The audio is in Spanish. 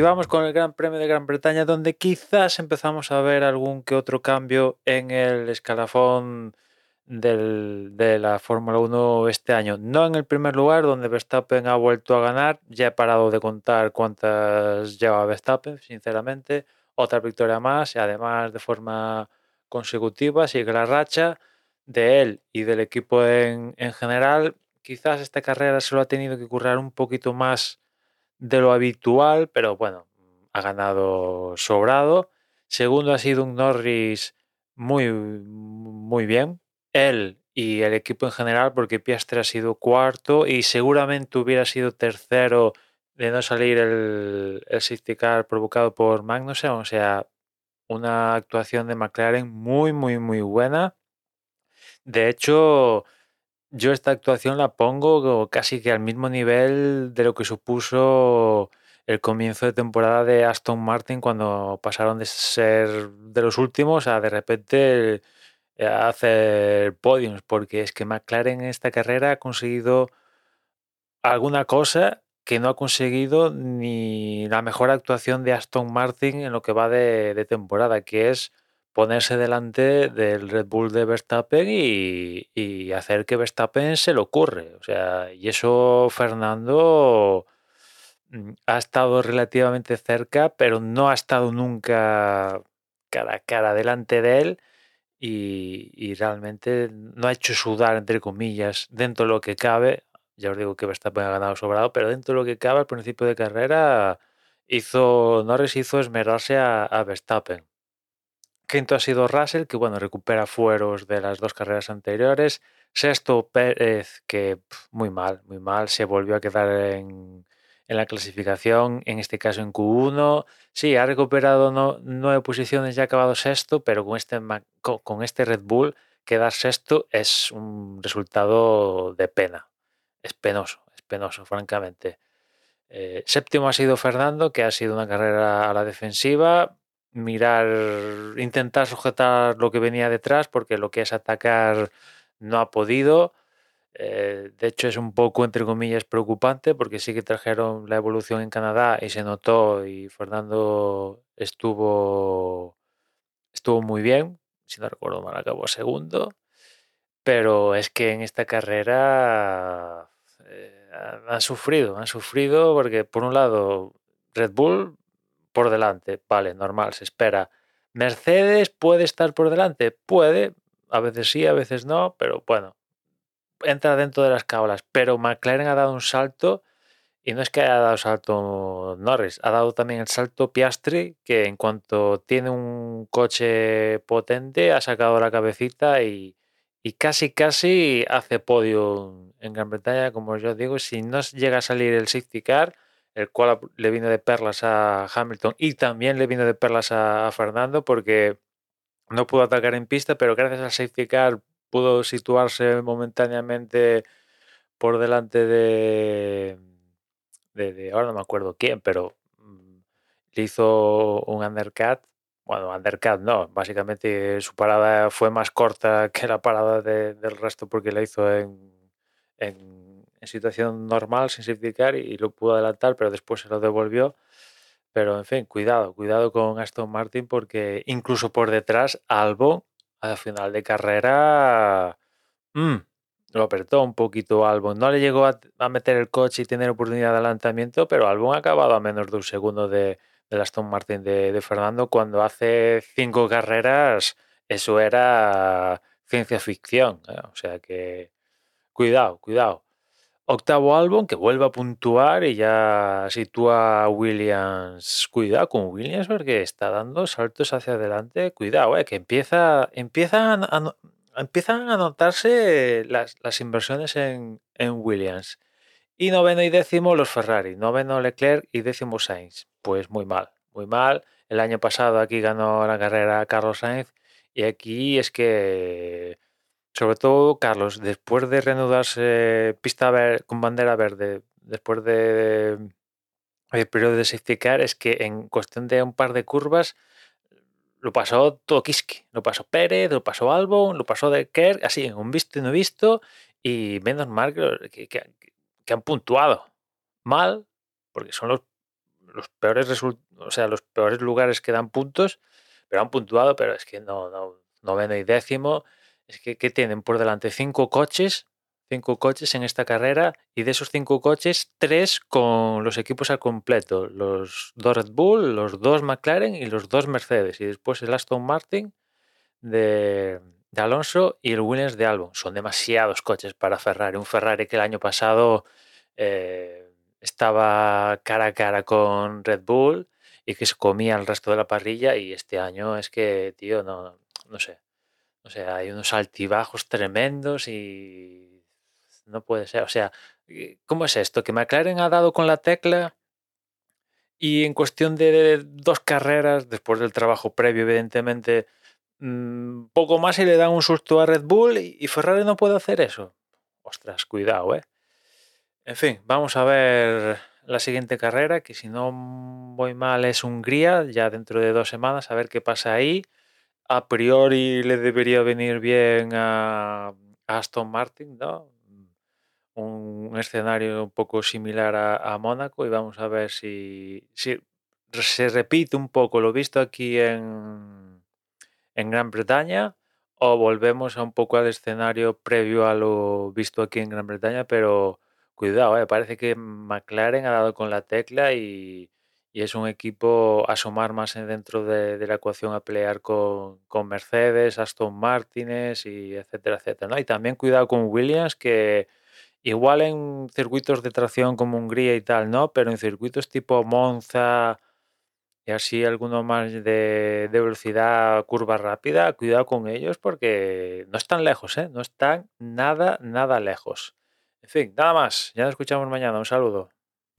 vamos con el Gran Premio de Gran Bretaña, donde quizás empezamos a ver algún que otro cambio en el escalafón de la Fórmula 1 este año. No en el primer lugar, donde Verstappen ha vuelto a ganar. Ya he parado de contar cuántas lleva Verstappen, sinceramente. Otra victoria más y además de forma consecutiva sigue la racha de él y del equipo en, en general. Quizás esta carrera se lo ha tenido que currar un poquito más de lo habitual, pero bueno, ha ganado sobrado. Segundo ha sido un Norris muy, muy bien. Él y el equipo en general, porque Piastre ha sido cuarto y seguramente hubiera sido tercero de no salir el, el safety car provocado por Magnussen. O sea, una actuación de McLaren muy, muy, muy buena. De hecho, yo esta actuación la pongo casi que al mismo nivel de lo que supuso el comienzo de temporada de Aston Martin cuando pasaron de ser de los últimos a de repente eh, hacer podiums, porque es que McLaren en esta carrera ha conseguido alguna cosa que no ha conseguido ni la mejor actuación de Aston Martin en lo que va de, de temporada, que es ponerse delante del Red Bull de Verstappen y, hacer que Verstappen se lo ocurre. O sea, y eso Fernando mm, ha estado relativamente cerca, pero no ha estado nunca cara a cara delante de él y, realmente no ha hecho sudar, entre comillas, dentro de lo que cabe. Ya os digo que Verstappen ha ganado sobrado, pero dentro de lo que cabe al principio de carrera hizo Norris hizo esmerarse a Verstappen. Quinto ha sido Russell, que bueno, recupera fueros de las dos carreras anteriores. Sexto, Pérez, que muy mal, muy mal, se volvió a quedar en, la clasificación, en este caso en Q1. Sí, ha recuperado nueve posiciones y ha acabado sexto, pero con este, con este Red Bull, quedar sexto es un resultado de pena. Es penoso, es penoso, francamente. Eh, séptimo ha sido Fernando, que ha sido una carrera a la defensiva mirar, intentar sujetar lo que venía detrás, porque lo que es atacar no ha podido. Eh, de hecho, es un poco, entre comillas, preocupante, porque sí que trajeron la evolución en Canadá y se notó, y Fernando estuvo, estuvo muy bien, si no recuerdo mal, acabó segundo. Pero es que en esta carrera eh, han sufrido, han sufrido porque por un lado Red Bull por delante, vale, normal, se espera. Mercedes puede estar por delante, puede, a veces sí, a veces no, pero bueno, entra dentro de las cábalas. Pero McLaren ha dado un salto y no es que haya dado salto Norris, ha dado también el salto Piastri, que en cuanto tiene un coche potente ha sacado la cabecita y, y casi casi hace podio en Gran Bretaña, como yo digo, si no llega a salir el safety car el cual le vino de perlas a Hamilton y también le vino de perlas a, Fernando porque no pudo atacar en pista, pero gracias al safety car pudo situarse momentáneamente por delante de, de, ahora no me acuerdo quién, pero mm, le hizo un undercut. Bueno, undercut no, básicamente su parada fue más corta que la parada del resto porque la hizo en, en situación normal, sin safety y lo pudo adelantar, pero después se lo devolvió. Pero en fin, cuidado, cuidado con Aston Martin porque incluso por detrás, Albon, al final de carrera, mm, lo apretó un poquito Albon. No le llegó a, meter el coche y tener oportunidad de adelantamiento, pero Albon ha acabado a menos de un segundo de, del Aston Martin de, Fernando cuando hace cinco carreras eso era ciencia ficción. ¿eh? O sea que cuidado, cuidado. Octavo álbum que vuelve a puntuar y ya sitúa a Williams. Cuidado con Williams porque está dando saltos hacia adelante. Cuidado, eh, que empieza, empiezan, a, empiezan a notarse las, inversiones en, Williams. Y noveno y décimo los Ferrari. Noveno Leclerc y décimo Sainz. Pues muy mal, muy mal. El año pasado aquí ganó la carrera Carlos Sainz y aquí es que sobre todo, Carlos, después de reanudarse pista con bandera verde, después de, el periodo de safety car, es que en cuestión de un par de curvas lo pasó todo Kiski. Lo pasó Pérez, lo pasó Albon, lo pasó de Kerr, así un visto y no visto. Y menos mal que, han puntuado. Mal, porque son los, los peores o sea, los peores lugares que dan puntos, pero han puntuado, pero es que no, no, noveno y décimo, es que, tienen por delante cinco coches cinco coches en esta carrera y de esos cinco coches, tres con los equipos al completo, los dos Red Bull, los dos McLaren y los dos Mercedes y después el Aston Martin de, Alonso y el Williams de Albon. Son demasiados coches para Ferrari. Un Ferrari que el año pasado eh, estaba cara a cara con Red Bull y que se comía el resto de la parrilla y este año es que, tío, no, no sé. O sea, hay unos altibajos tremendos y no puede ser. O sea, eh, ¿cómo es esto? Que McLaren ha dado con la tecla y en cuestión de dos carreras, después del trabajo previo, evidentemente, mm, poco más y le dan un susto a Red Bull y Ferrari no puede hacer eso. Ostras, cuidado, ¿eh? En fin, vamos a ver la siguiente carrera, que si no voy mal es Hungría, ya dentro de dos semanas, a ver qué pasa ahí. A priori le debería venir bien a Aston Martin, ¿no? un, escenario un poco similar a, Mónaco y vamos a ver si, se repite un poco lo visto aquí en, en Gran Bretaña o volvemos a un poco al escenario previo a lo visto aquí en Gran Bretaña, pero cuidado, eh, parece que McLaren ha dado con la tecla y, es un equipo a sumar más dentro de, la ecuación a pelear con, con, Mercedes, Aston Martínez y etcétera, etcétera. ¿no? Y también cuidado con Williams que Igual en circuitos de tracción como Hungría y tal, no, pero en circuitos tipo Monza y así alguno más de, velocidad, curva rápida, cuidado con ellos porque no están lejos, ¿eh? No están nada, nada lejos. En fin, nada más. Ya nos escuchamos mañana. Un saludo.